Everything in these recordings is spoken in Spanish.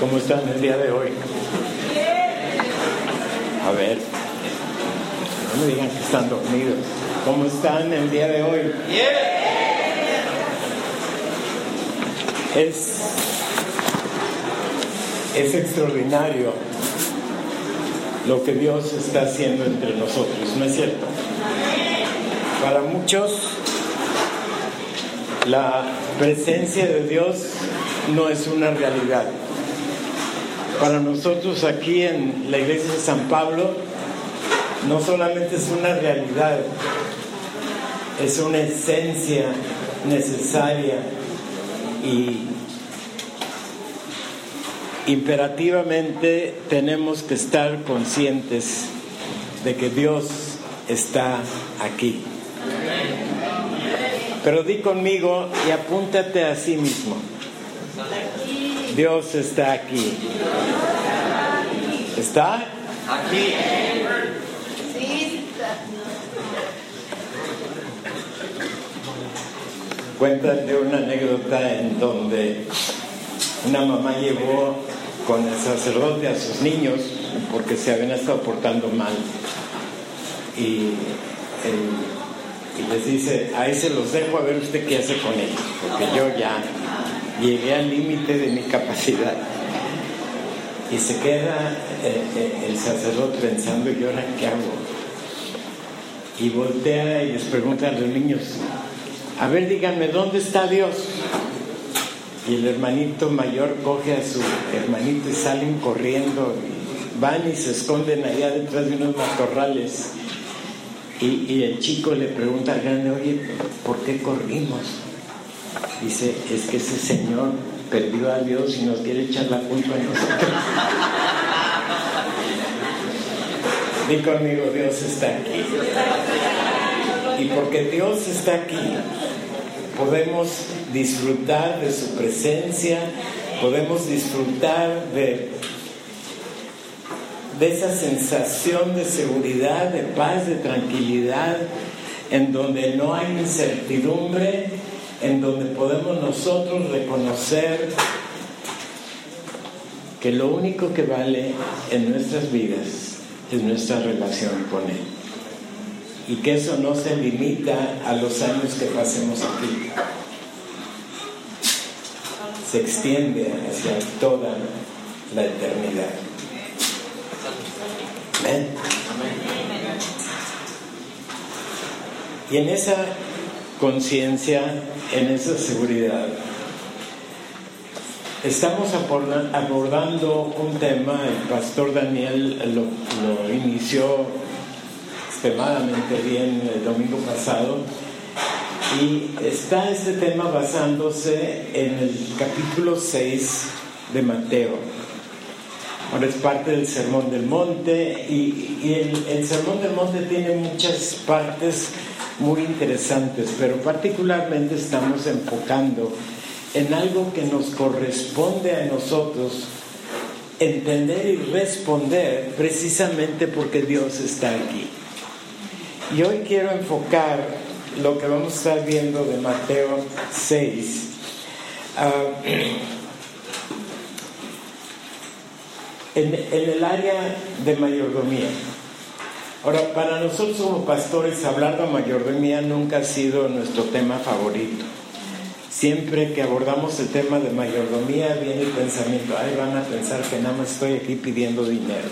¿Cómo están el día de hoy? A ver, no me digan que están dormidos. ¿Cómo están el día de hoy? Es, es extraordinario lo que Dios está haciendo entre nosotros, ¿no es cierto? Para muchos, la presencia de Dios no es una realidad. Para nosotros aquí en la iglesia de San Pablo, no solamente es una realidad, es una esencia necesaria y imperativamente tenemos que estar conscientes de que Dios está aquí. Pero di conmigo y apúntate a sí mismo. Dios está aquí. ¿Está? Aquí. Cuentan de una anécdota en donde una mamá llevó con el sacerdote a sus niños porque se habían estado portando mal. Y, y les dice, ahí se los dejo a ver usted qué hace con ellos, porque yo ya llegué al límite de mi capacidad. Y se queda eh, eh, el sacerdote pensando, ¿y ahora qué hago? Y voltea y les pregunta a los niños, a ver díganme, ¿dónde está Dios? Y el hermanito mayor coge a su hermanito y salen corriendo, van y se esconden allá detrás de unos matorrales. Y, y el chico le pregunta al grande, oye, ¿por qué corrimos? Dice, es que ese señor perdió a Dios y nos quiere echar la culpa a nosotros. Di conmigo, Dios está aquí. Y porque Dios está aquí, podemos disfrutar de su presencia, podemos disfrutar de, de esa sensación de seguridad, de paz, de tranquilidad, en donde no hay incertidumbre, en donde podemos nosotros reconocer que lo único que vale en nuestras vidas es nuestra relación con Él y que eso no se limita a los años que pasemos aquí. Se extiende hacia toda la eternidad. Amén. Y en esa conciencia, en esa seguridad, estamos aborda- abordando un tema, el pastor Daniel lo, inició extremadamente bien el domingo pasado y está este tema basándose en el capítulo 6 de Mateo. Ahora es parte del Sermón del Monte y, y el, el Sermón del Monte tiene muchas partes muy interesantes, pero particularmente estamos enfocando en algo que nos corresponde a nosotros entender y responder precisamente porque Dios está aquí. Y hoy quiero enfocar lo que vamos a estar viendo de Mateo 6. ah, en, en el área de mayordomía. Ahora, para nosotros como pastores, hablar de mayordomía nunca ha sido nuestro tema favorito. Siempre que abordamos el tema de mayordomía viene el pensamiento, ay, van a pensar que nada más estoy aquí pidiendo dinero.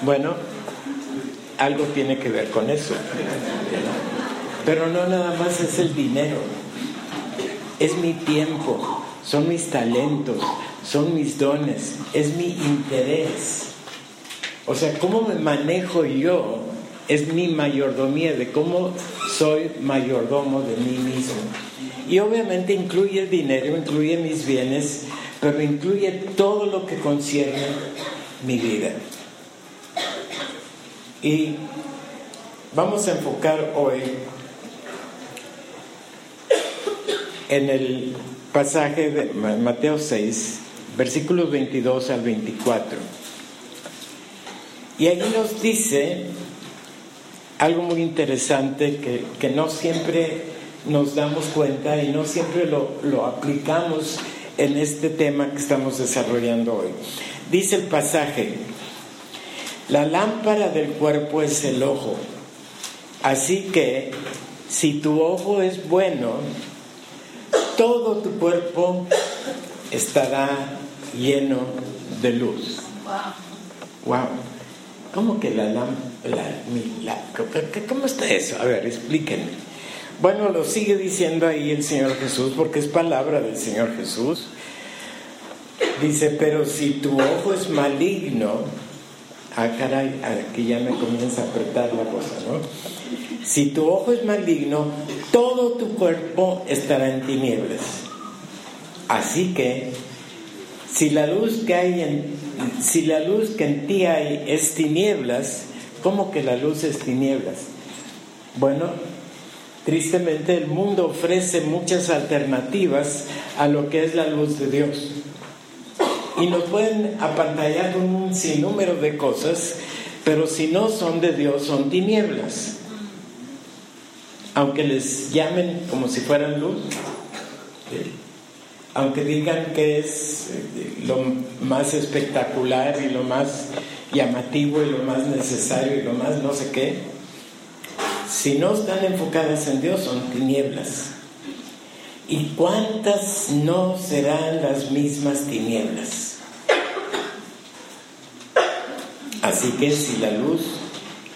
Bueno, algo tiene que ver con eso. Pero no nada más es el dinero, es mi tiempo, son mis talentos, son mis dones, es mi interés. O sea, cómo me manejo yo es mi mayordomía, de cómo soy mayordomo de mí mismo. Y obviamente incluye el dinero, incluye mis bienes, pero incluye todo lo que concierne mi vida. Y vamos a enfocar hoy en el pasaje de Mateo 6, versículos 22 al 24. Y allí nos dice algo muy interesante que, que no siempre nos damos cuenta y no siempre lo, lo aplicamos en este tema que estamos desarrollando hoy. Dice el pasaje, la lámpara del cuerpo es el ojo, así que si tu ojo es bueno, todo tu cuerpo estará lleno de luz. Wow. ¿Cómo que la lámpara? ¿Cómo está eso? A ver, explíquenme. Bueno, lo sigue diciendo ahí el Señor Jesús porque es palabra del Señor Jesús. Dice, pero si tu ojo es maligno, ah caray, aquí ya me comienza a apretar la cosa, ¿no? Si tu ojo es maligno, todo tu cuerpo estará en tinieblas. Así que, si la luz que hay en, si la luz que en ti hay es tinieblas, ¿cómo que la luz es tinieblas? Bueno, tristemente el mundo ofrece muchas alternativas a lo que es la luz de Dios. Y nos pueden apantallar con un sinnúmero de cosas, pero si no son de Dios, son tinieblas aunque les llamen como si fueran luz, aunque digan que es eh, lo más espectacular y lo más llamativo y lo más necesario y lo más no sé qué, si no están enfocadas en Dios son tinieblas. ¿Y cuántas no serán las mismas tinieblas? Así que si la luz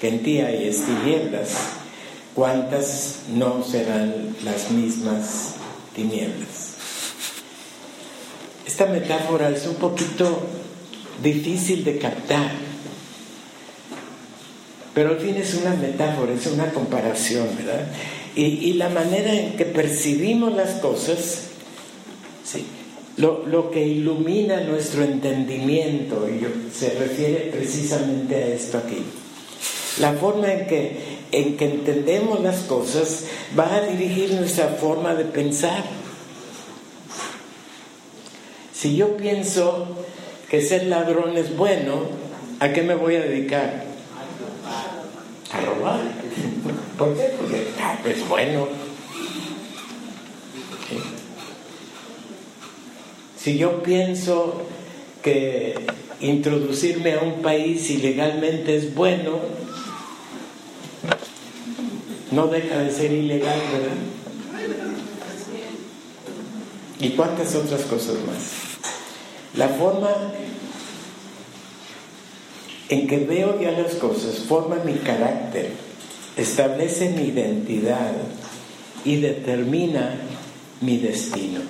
que en ti hay es tinieblas, ¿cuántas no serán las mismas tinieblas? Esta metáfora es un poquito difícil de captar, pero al fin es una metáfora, es una comparación, ¿verdad? Y, la manera en que percibimos las cosas, ¿sí? lo, que ilumina nuestro entendimiento, y se refiere precisamente a esto aquí. La forma en que entendemos las cosas va a dirigir nuestra forma de pensar. Si yo pienso que ser ladrón es bueno, ¿a qué me voy a dedicar? A robar. ¿Por qué? Porque ah, es bueno. Si yo pienso que introducirme a un país ilegalmente es bueno, no deja de ser ilegal, ¿verdad? Y cuántas otras cosas más. La forma en que veo ya las cosas forma mi carácter, establece mi identidad y determina mi destino.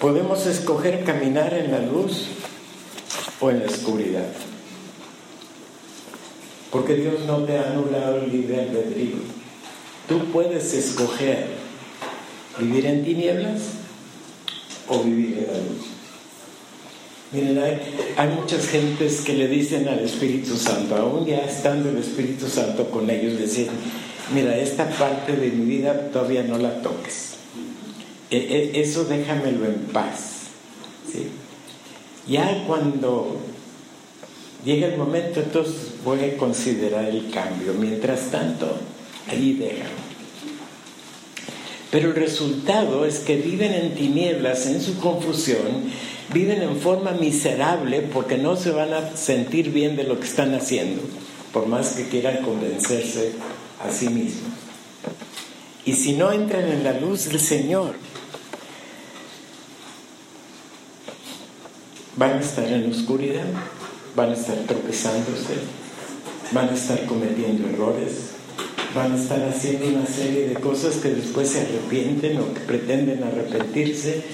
Podemos escoger caminar en la luz o en la oscuridad. Porque Dios no te ha anulado el libre albedrío. Tú puedes escoger vivir en tinieblas o vivir en la luz. Miren, hay, muchas gentes que le dicen al Espíritu Santo, aún ya estando el Espíritu Santo con ellos, dicen, mira, esta parte de mi vida todavía no la toques. E, e, eso déjamelo en paz. ¿sí? Ya cuando Llega el momento, entonces voy a considerar el cambio. Mientras tanto, ahí déjalo. Pero el resultado es que viven en tinieblas, en su confusión, viven en forma miserable porque no se van a sentir bien de lo que están haciendo, por más que quieran convencerse a sí mismos. Y si no entran en la luz del Señor, van a estar en oscuridad van a estar tropezándose, van a estar cometiendo errores, van a estar haciendo una serie de cosas que después se arrepienten o que pretenden arrepentirse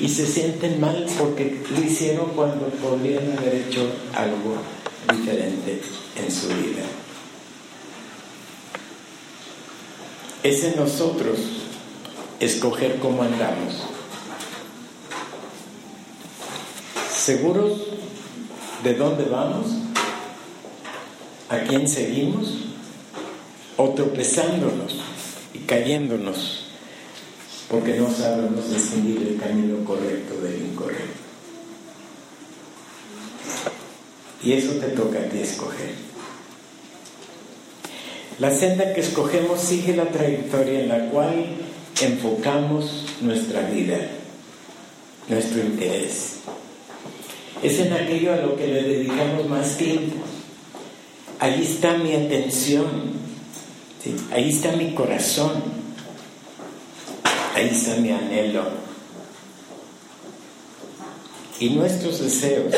y se sienten mal porque lo hicieron cuando podrían haber hecho algo diferente en su vida. Es en nosotros escoger cómo andamos. Seguros de dónde vamos, a quién seguimos, o tropezándonos y cayéndonos porque no sabemos distinguir el camino correcto del incorrecto. Y eso te toca a ti escoger. La senda que escogemos sigue la trayectoria en la cual enfocamos nuestra vida, nuestro interés. Es en aquello a lo que le dedicamos más tiempo. Ahí está mi atención, ahí está mi corazón, ahí está mi anhelo. Y nuestros deseos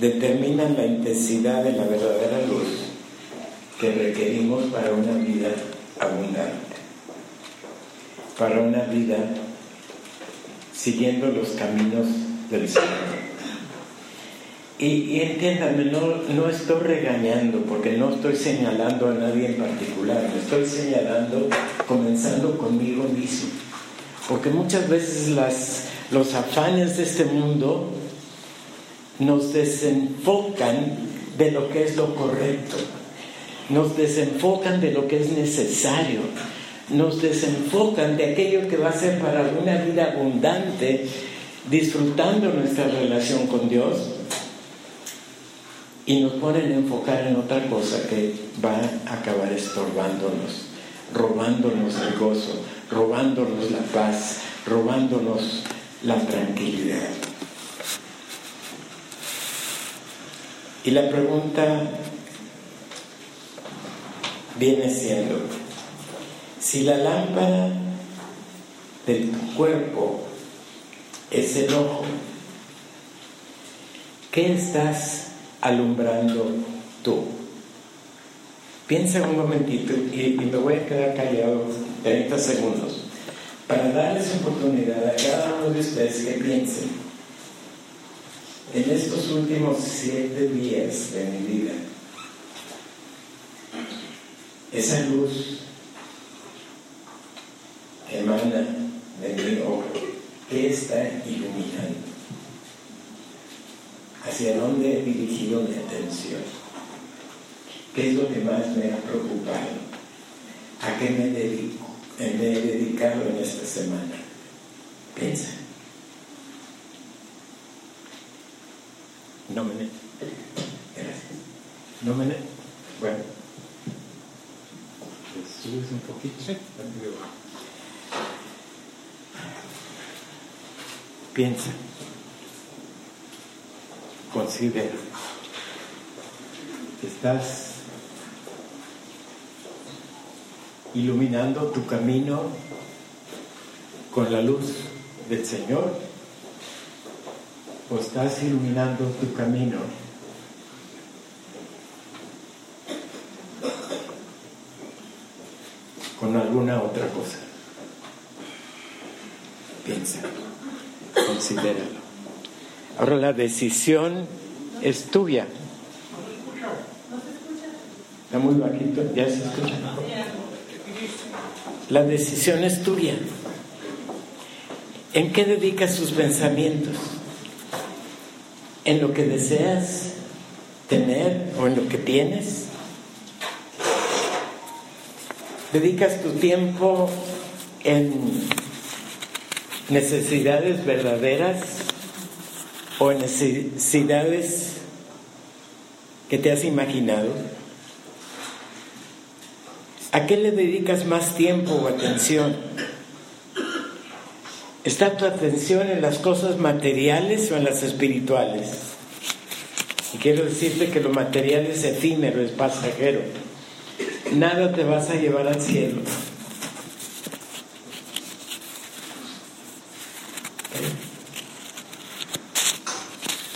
determinan la intensidad de la verdadera luz que requerimos para una vida abundante, para una vida siguiendo los caminos del Señor. Y, entiéndame, no, no estoy regañando porque no estoy señalando a nadie en particular, estoy señalando comenzando conmigo mismo. Porque muchas veces las, los afanes de este mundo nos desenfocan de lo que es lo correcto, nos desenfocan de lo que es necesario, nos desenfocan de aquello que va a ser para una vida abundante, disfrutando nuestra relación con Dios, y nos ponen a enfocar en otra cosa que va a acabar estorbándonos, robándonos el gozo, robándonos la paz, robándonos la tranquilidad. Y la pregunta viene siendo, si la lámpara del cuerpo es el ojo, ¿qué estás alumbrando tú? Piensa un momentito y, me voy a quedar callado 30 segundos para darles oportunidad a cada uno de ustedes que piensen en estos últimos siete días de mi vida, esa luz emana de mi ojo, ¿qué está iluminando? ¿Hacia dónde he dirigido mi atención? ¿Qué es lo que más me ha preocupado? ¿A qué me dedico? Me he dedicado en esta semana. Piensa. No me Gracias. No me Bueno. Subes un poquito. Sí. Piensa. Considera. Estás iluminando tu camino con la luz del Señor o estás iluminando tu camino. con alguna otra cosa. Piensa, considéralo. Ahora la decisión es tuya. Está muy bajito, ya se escucha. La decisión es tuya. ¿En qué dedicas tus pensamientos? en lo que deseas tener o en lo que tienes? ¿Dedicas tu tiempo en necesidades verdaderas o en necesidades que te has imaginado? ¿A qué le dedicas más tiempo o atención? ¿Está tu atención en las cosas materiales o en las espirituales? Y quiero decirte que lo material es efímero, es pasajero. Nada te vas a llevar al cielo.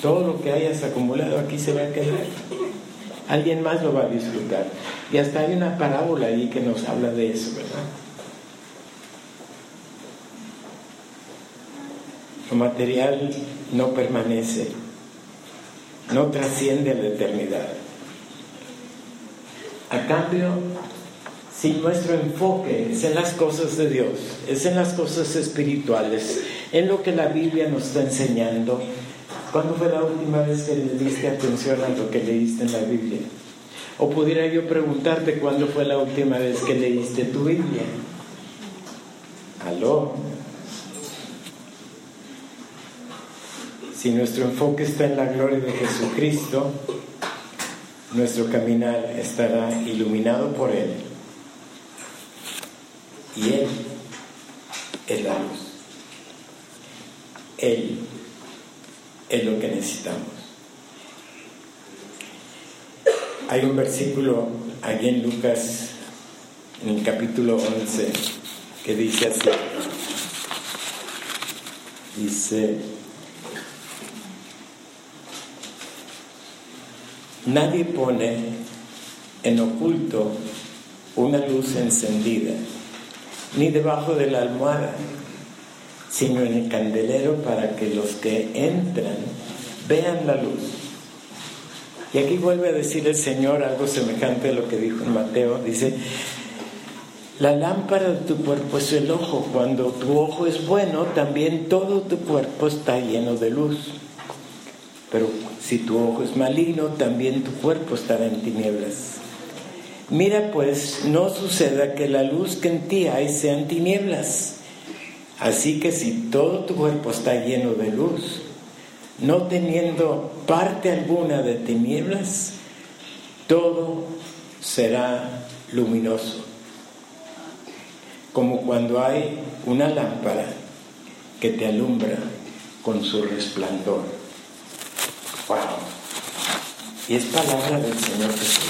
Todo lo que hayas acumulado aquí se va a quedar. Alguien más lo va a disfrutar. Y hasta hay una parábola ahí que nos habla de eso, ¿verdad? Lo material no permanece, no trasciende a la eternidad. A cambio, si nuestro enfoque es en las cosas de Dios, es en las cosas espirituales, en lo que la Biblia nos está enseñando, ¿cuándo fue la última vez que le diste atención a lo que leíste en la Biblia? O pudiera yo preguntarte cuándo fue la última vez que leíste tu Biblia. Aló. Si nuestro enfoque está en la gloria de Jesucristo, nuestro caminar estará iluminado por Él. Y Él es la luz. Él es lo que necesitamos. Hay un versículo aquí en Lucas, en el capítulo 11, que dice así. Dice, nadie pone en oculto una luz encendida, ni debajo de la almohada, sino en el candelero para que los que entran vean la luz. Y aquí vuelve a decir el Señor algo semejante a lo que dijo en Mateo. Dice, la lámpara de tu cuerpo es el ojo. Cuando tu ojo es bueno, también todo tu cuerpo está lleno de luz. Pero si tu ojo es maligno, también tu cuerpo estará en tinieblas. Mira pues, no suceda que la luz que en ti hay sean tinieblas. Así que si todo tu cuerpo está lleno de luz, no teniendo parte alguna de tinieblas, todo será luminoso. Como cuando hay una lámpara que te alumbra con su resplandor. ¡Wow! Y es palabra del Señor Jesús.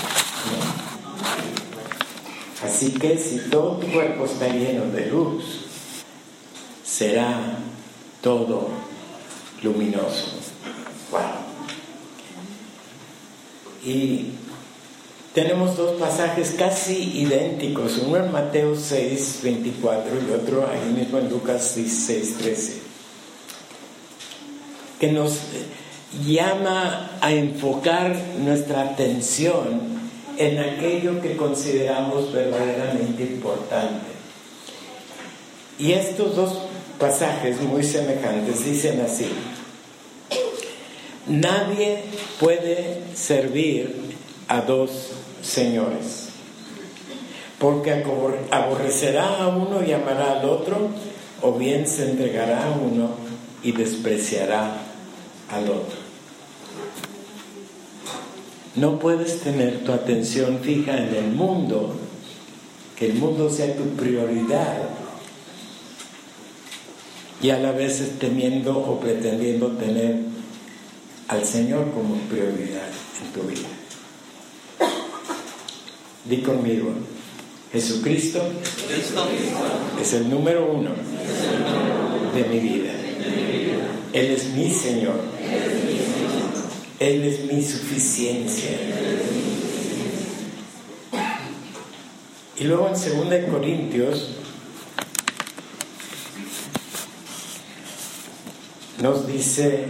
Así que si todo tu cuerpo está lleno de luz, será todo luminoso. Wow. Y tenemos dos pasajes casi idénticos, uno en Mateo 6, 24 y otro ahí mismo en Lucas 16, 13, que nos llama a enfocar nuestra atención en aquello que consideramos verdaderamente importante. Y estos dos pasajes muy semejantes dicen así, nadie puede servir a dos señores, porque aborrecerá a uno y amará al otro, o bien se entregará a uno y despreciará al otro. No puedes tener tu atención fija en el mundo, que el mundo sea tu prioridad, y a la vez temiendo o pretendiendo tener al Señor como prioridad en tu vida. Di conmigo, Jesucristo es el número uno de mi vida. Él es mi Señor. Él es mi suficiencia. Y luego en 2 Corintios nos dice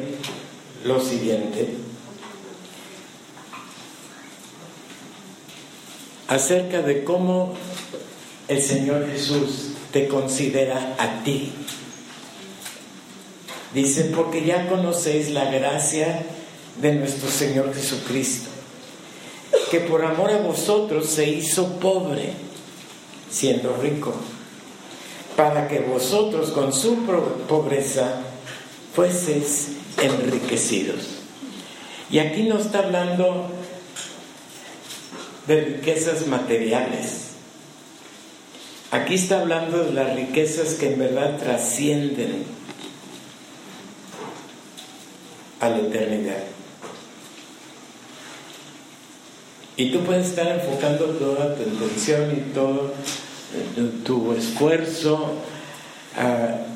lo siguiente acerca de cómo el Señor Jesús te considera a ti. Dice, porque ya conocéis la gracia de nuestro Señor Jesucristo, que por amor a vosotros se hizo pobre, siendo rico, para que vosotros con su pobreza fueses enriquecidos. Y aquí no está hablando de riquezas materiales. Aquí está hablando de las riquezas que en verdad trascienden a la eternidad. Y tú puedes estar enfocando toda tu atención y todo tu esfuerzo a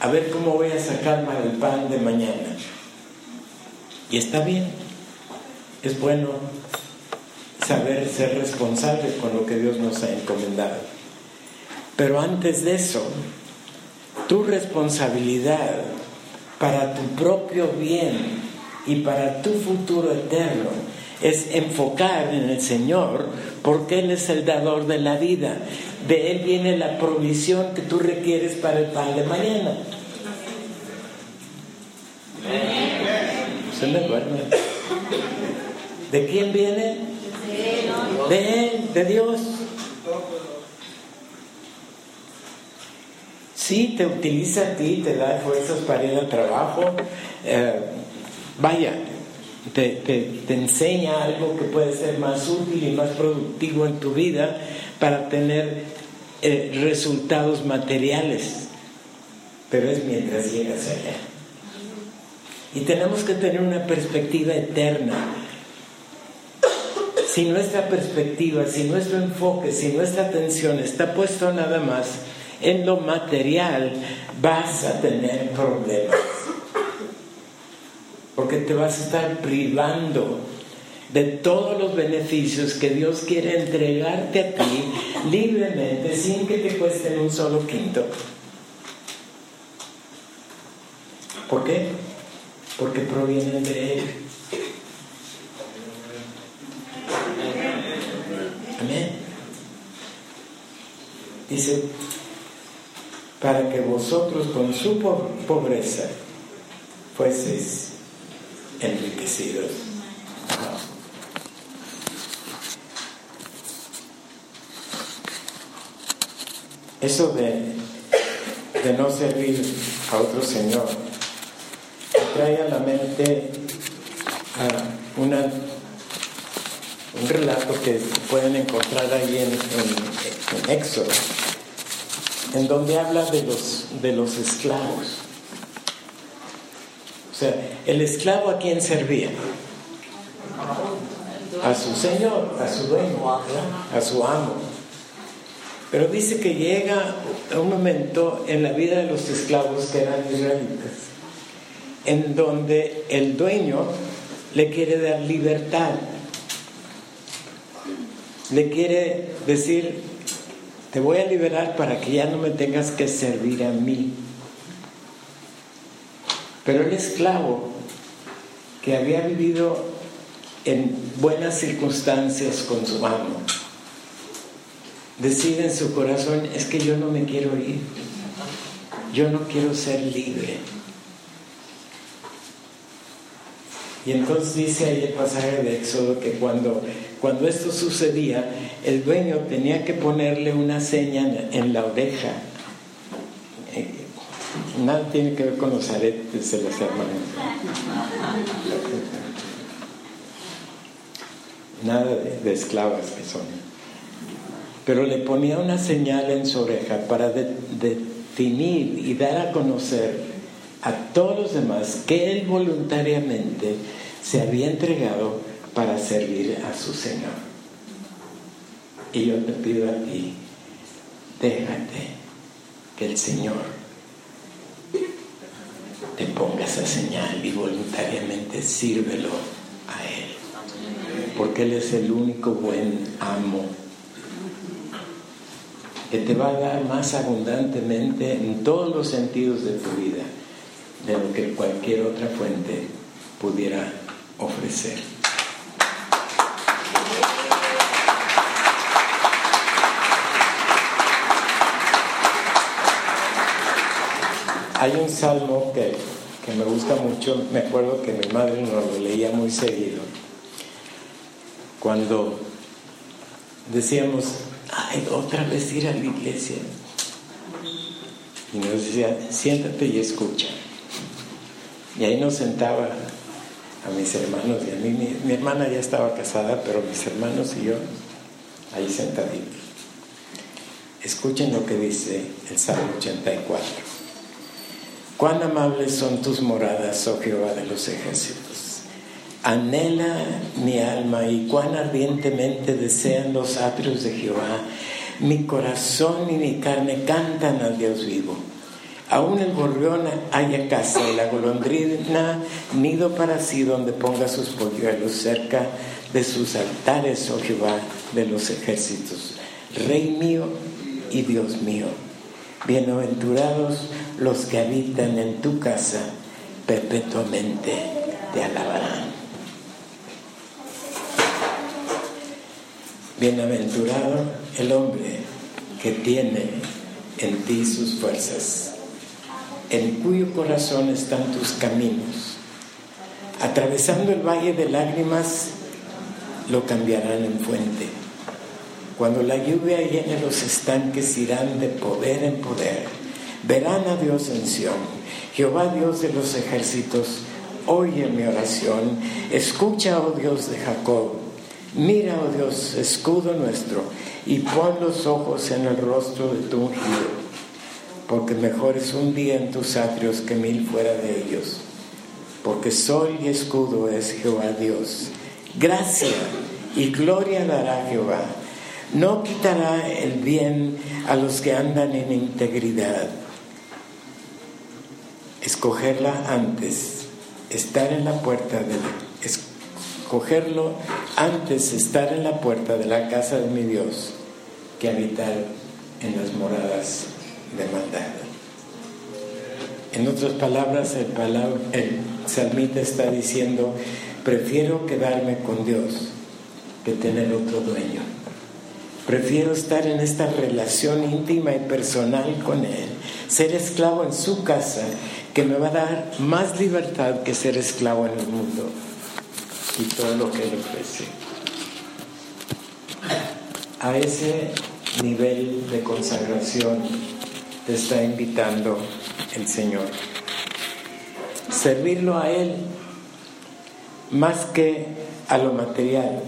a ver cómo voy a sacar el pan de mañana. Y está bien, es bueno saber ser responsable con lo que Dios nos ha encomendado. Pero antes de eso, tu responsabilidad para tu propio bien y para tu futuro eterno es enfocar en el Señor porque Él es el dador de la vida. De Él viene la provisión que tú requieres para el pan de mañana. Se me. ¿De quién viene? De Él, de Dios. Sí, te utiliza a ti, te da fuerzas para ir al trabajo. Eh, vaya, te, te, enseña algo que puede ser más útil y más productivo en tu vida para tener eh, resultados materiales, pero es mientras llegas allá. Y tenemos que tener una perspectiva eterna. Si nuestra perspectiva, si nuestro enfoque, si nuestra atención está puesto nada más en lo material, vas a tener problemas. Porque te vas a estar privando de todos los beneficios que Dios quiere entregarte a ti libremente sin que te cuesten un solo quinto. ¿Por qué? Porque provienen de Él. Amén. Dice, para que vosotros con su pobreza fueseis enriquecidos. Eso de, de no servir a otro Señor trae a la mente una, un relato que pueden encontrar ahí en, en, Éxodo, en donde habla de los, de los esclavos. Sea, el esclavo a quién servía? A su señor, a su dueño, a su amo. Pero dice que llega un momento en la vida de los esclavos que eran israelitas, en donde el dueño le quiere dar libertad, le quiere decir, te voy a liberar para que ya no me tengas que servir a mí. Pero el esclavo que había vivido en buenas circunstancias con su amo, decide en su corazón, es que yo no me quiero ir, yo no quiero ser libre. Y entonces dice ahí el pasaje de Éxodo que cuando, cuando esto sucedía, el dueño tenía que ponerle una seña en la oreja. Nada tiene que ver con los aretes de las hermanas. Nada de esclavas que son pero le ponía una señal en su oreja para definir y dar a conocer a todos los demás que él voluntariamente se había entregado para servir a su Señor. Y yo te pido a ti, déjate que el Señor te ponga esa señal y voluntariamente sírvelo a Él. Porque Él es el único buen amo que te va a dar más abundantemente en todos los sentidos de tu vida de lo que cualquier otra fuente pudiera ofrecer. Hay un salmo que, que, me gusta mucho, me acuerdo que mi madre nos lo leía muy seguido, cuando decíamos, ay, otra vez ir a la iglesia. Y nos decía, siéntate y escucha. Y ahí nos sentaba a mis hermanos y a mí. Mi, mi, hermana ya estaba casada, pero mis hermanos y yo ahí sentaditos. Escuchen lo que dice el Salmo 84. Cuán amables son tus moradas, oh Jehová de los ejércitos Anhela mi alma y cuán ardientemente desean los atrios de Jehová. Mi corazón y mi carne cantan al Dios vivo. Aún el gorrión haya casa y la golondrina nido para sí donde ponga sus polluelos cerca de sus altares, oh Jehová de los ejércitos. Rey mío y Dios mío, bienaventurados los que habitan en tu casa, perpetuamente te alabarán. Bienaventurado el hombre que tiene en ti sus fuerzas, en cuyo corazón están tus caminos. Atravesando el valle de lágrimas, lo cambiarán en fuente. Cuando la lluvia llene los estanques, irán de poder en poder. Verán a Dios en Sión. Jehová Dios de los ejércitos, oye mi oración. Escucha, oh Dios de Jacob Mira, oh Dios, escudo nuestro, y pon los ojos en el rostro de tu ungido, porque mejor es un día en tus atrios que mil fuera de ellos, porque sol y escudo es Jehová Dios. Gracia y gloria dará Jehová. No quitará el bien a los que andan en integridad. Escogerla antes, estar en la puerta de escogerlo antes, estar en la puerta de la casa de mi Dios, que habitar en las moradas de maldad. En otras palabras, el, el salmita está diciendo, prefiero quedarme con Dios que tener otro dueño. Prefiero estar en esta relación íntima y personal con Él, ser esclavo en su casa, que me va a dar más libertad que ser esclavo en el mundo y todo lo que Él ofrece. A ese nivel de consagración te está invitando el Señor. Servirlo a Él más que a lo material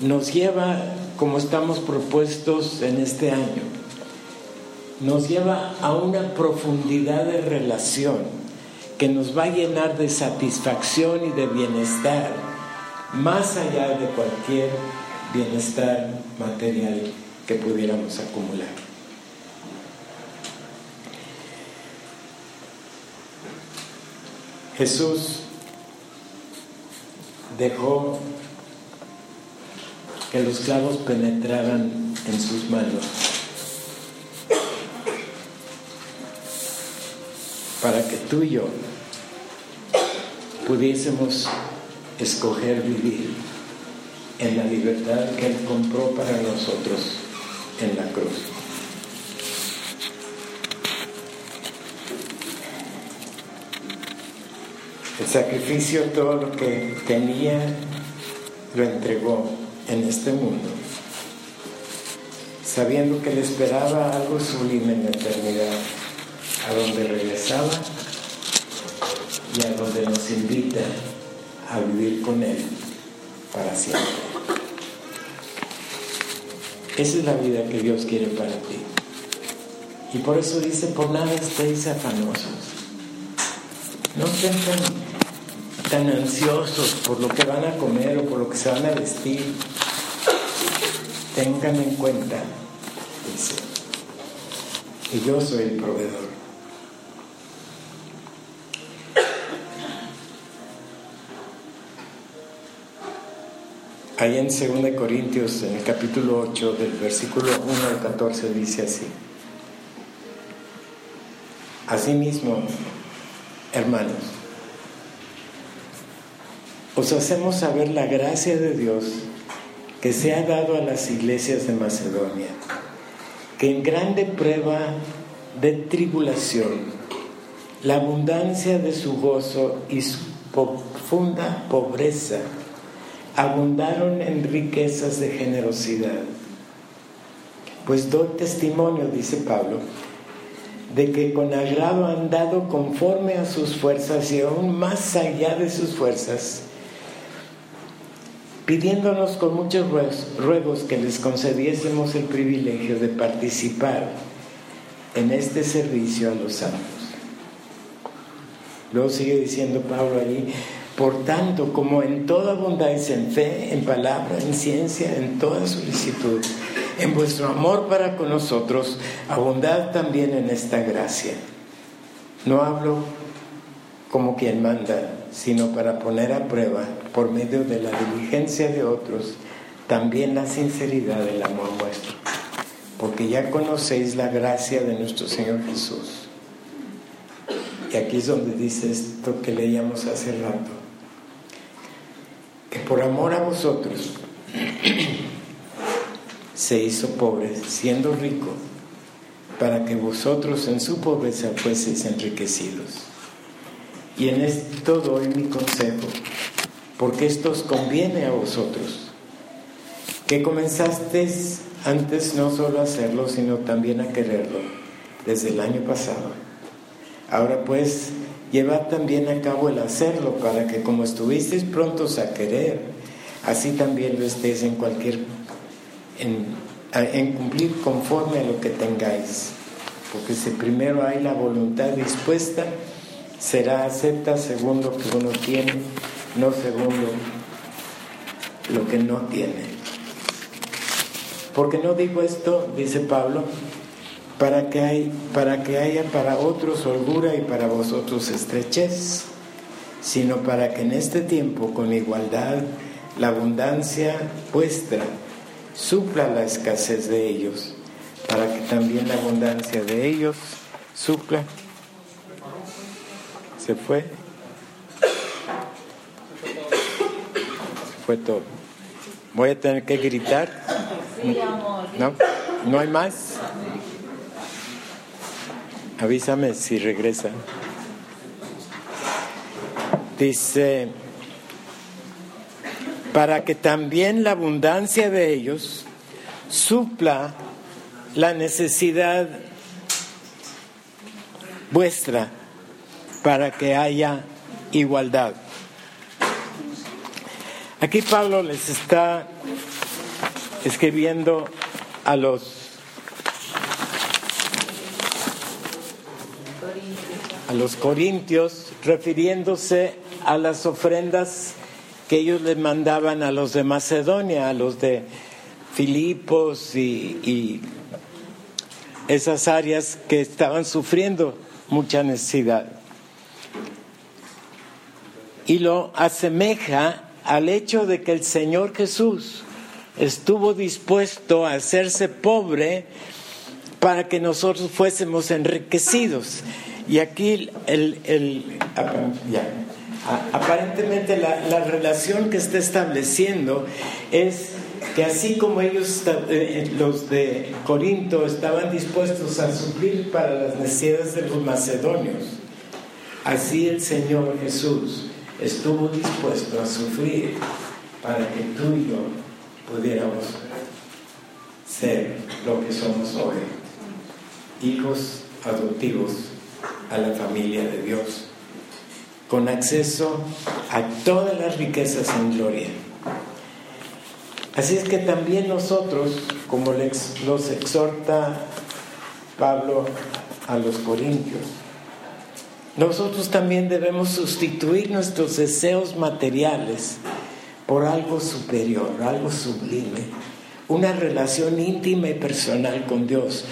nos lleva, como estamos propuestos en este año, nos lleva a una profundidad de relación que nos va a llenar de satisfacción y de bienestar, más allá de cualquier bienestar material que pudiéramos acumular. Jesús dejó que los clavos penetraran en sus manos para que tú y yo pudiésemos escoger vivir en la libertad que Él compró para nosotros en la cruz. El sacrificio, todo lo que tenía, lo entregó en este mundo, sabiendo que le esperaba algo sublime en la eternidad, a donde regresaba y a donde nos invita a vivir con Él para siempre. Esa es la vida que Dios quiere para ti. Y por eso dice, por nada estéis afanosos. No estén tan ansiosos por lo que van a comer o por lo que se van a vestir tengan en cuenta, dice, que yo soy el proveedor. Ahí en 2 Corintios, en el capítulo 8, del versículo 1 al 14, dice así. Asimismo, hermanos, os hacemos saber la gracia de Dios que se ha dado a las iglesias de Macedonia, que en grande prueba de tribulación, la abundancia de su gozo y su profunda pobreza abundaron en riquezas de generosidad. Pues doy testimonio, dice Pablo, de que con agrado han dado conforme a sus fuerzas y aún más allá de sus fuerzas, pidiéndonos con muchos ruegos que les concediésemos el privilegio de participar en este servicio a los santos. Luego sigue diciendo Pablo allí, por tanto, como en toda abundancia en fe, en palabra, en ciencia, en toda solicitud, en vuestro amor para con nosotros, abundad también en esta gracia. No hablo como quien manda, sino para poner a prueba, por medio de la diligencia de otros, también la sinceridad del amor vuestro, porque ya conocéis la gracia de nuestro Señor Jesús. Y aquí es donde dice esto que leíamos hace rato, que por amor a vosotros se hizo pobre, siendo rico, para que vosotros en su pobreza fueseis enriquecidos. Y en esto doy mi consejo, porque esto os conviene a vosotros, que comenzasteis antes no solo a hacerlo, sino también a quererlo, desde el año pasado. Ahora pues, llevad también a cabo el hacerlo, para que como estuvisteis prontos a querer, así también lo estéis en cualquier, en en cumplir conforme a lo que tengáis. Porque si primero hay la voluntad dispuesta, será acepta según que uno tiene, no según lo que no tiene. Porque no digo esto, dice Pablo, para que, hay, para que haya para otros holgura y para vosotros estrechez, sino para que en este tiempo con igualdad la abundancia vuestra supla la escasez de ellos, para que también la abundancia de ellos supla. Se fue. Se fue todo. Voy a tener que gritar. ¿No? ¿No hay más? Avísame si regresa. Dice, para que también la abundancia de ellos supla la necesidad vuestra para que haya igualdad. Aquí Pablo les está escribiendo a los a los corintios refiriéndose a las ofrendas que ellos les mandaban a los de Macedonia, a los de Filipos y, y esas áreas que estaban sufriendo mucha necesidad. Y lo asemeja al hecho de que el Señor Jesús estuvo dispuesto a hacerse pobre para que nosotros fuésemos enriquecidos. Y aquí el, aparentemente la, relación que está estableciendo es que así como ellos, eh, los de Corinto, estaban dispuestos a suplir para las necesidades de los macedonios, así el Señor Jesús estuvo dispuesto a sufrir para que tú y yo pudiéramos ser lo que somos hoy, hijos adoptivos a la familia de Dios, con acceso a todas las riquezas en gloria. Así es que también nosotros, como los exhorta Pablo a los Corintios, nosotros también debemos sustituir nuestros deseos materiales por algo superior, algo sublime, una relación íntima y personal con Dios,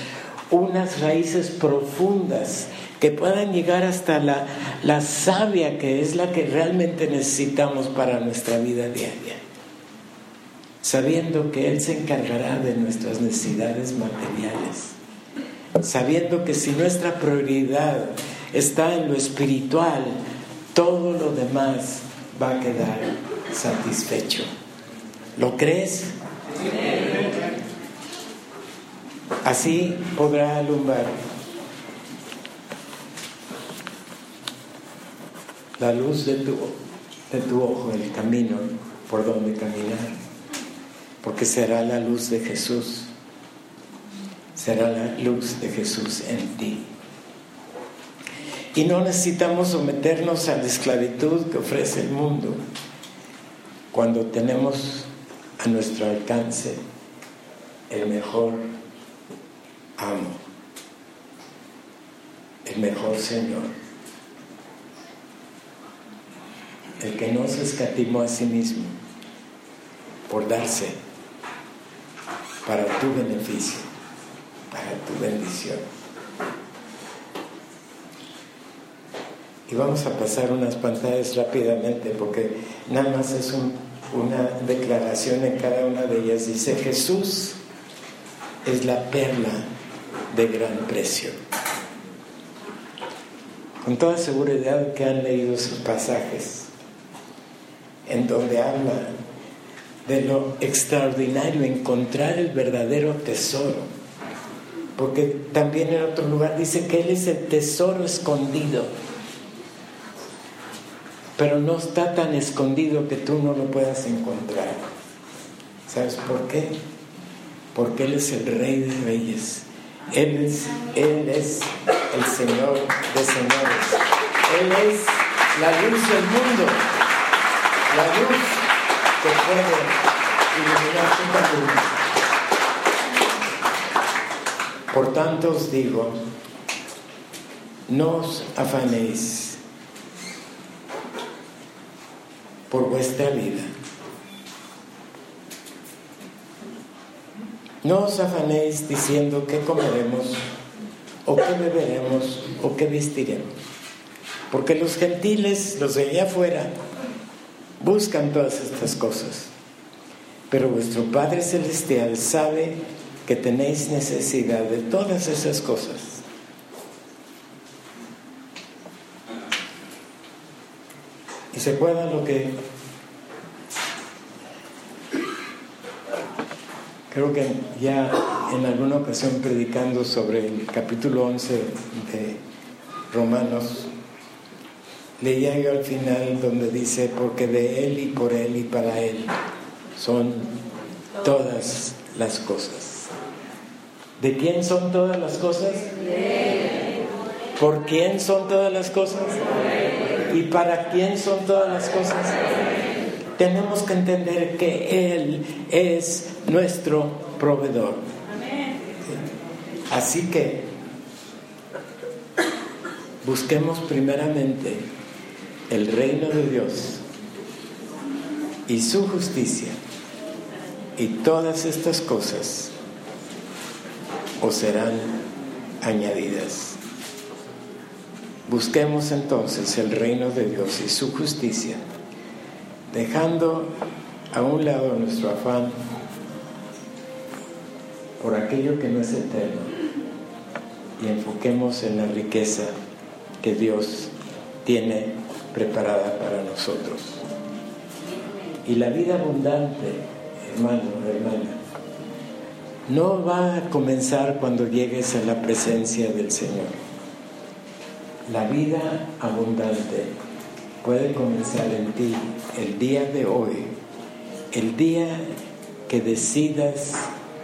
unas raíces profundas que puedan llegar hasta la, la savia que es la que realmente necesitamos para nuestra vida diaria, sabiendo que Él se encargará de nuestras necesidades materiales, sabiendo que si nuestra prioridad está en lo espiritual, todo lo demás va a quedar satisfecho. ¿Lo crees? Así podrá alumbrar la luz de tu, de tu ojo, el camino por donde caminar, porque será la luz de Jesús, será la luz de Jesús en ti. Y no necesitamos someternos a la esclavitud que ofrece el mundo cuando tenemos a nuestro alcance el mejor amo, el mejor Señor, el que no se escatimó a sí mismo por darse para tu beneficio, para tu bendición. Y vamos a pasar unas pantallas rápidamente porque nada más es una declaración en cada una de ellas. Dice, Jesús es la perla de gran precio. Con toda seguridad que han leído sus pasajes, en donde habla de lo extraordinario, encontrar el verdadero tesoro. Porque también en otro lugar dice que Él es el tesoro escondido pero no está tan escondido que tú no lo puedas encontrar. ¿Sabes por qué? Porque Él es el Rey de Reyes. Él es, el Señor de señores. Él es la luz del mundo. La luz que puede iluminar tu camino. Por tanto os digo, no os afanéis por vuestra vida. No os afanéis diciendo qué comeremos, o qué beberemos, o qué vestiremos. Porque los gentiles, los de allá afuera, buscan todas estas cosas. Pero vuestro Padre Celestial sabe que tenéis necesidad de todas esas cosas. Se acuerdan lo que creo que ya en alguna ocasión predicando sobre el capítulo 11 de Romanos, leía yo al final donde dice, porque de Él y por Él y para Él son todas las cosas. ¿De quién son todas las cosas? ¿Por quién son todas las cosas? ¿Y para quién son todas las cosas? Tenemos que entender que Él es nuestro proveedor. Así que busquemos primeramente el reino de Dios y su justicia y todas estas cosas o serán añadidas. Busquemos entonces el reino de Dios y su justicia, dejando a un lado nuestro afán por aquello que no es eterno y enfoquemos en la riqueza que Dios tiene preparada para nosotros. Y la vida abundante, hermano, hermana, no va a comenzar cuando llegues a la presencia del Señor. La vida abundante puede comenzar en ti el día de hoy, el día que decidas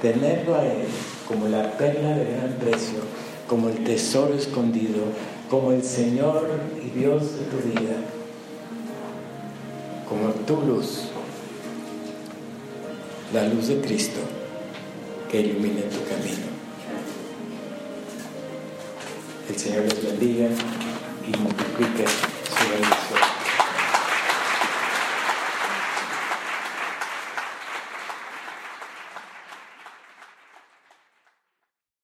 tenerlo a Él como la perla de gran precio, como el tesoro escondido, como el Señor y Dios de tu vida, como tu luz, la luz de Cristo que ilumine tu camino. El Señor les bendiga y multiplique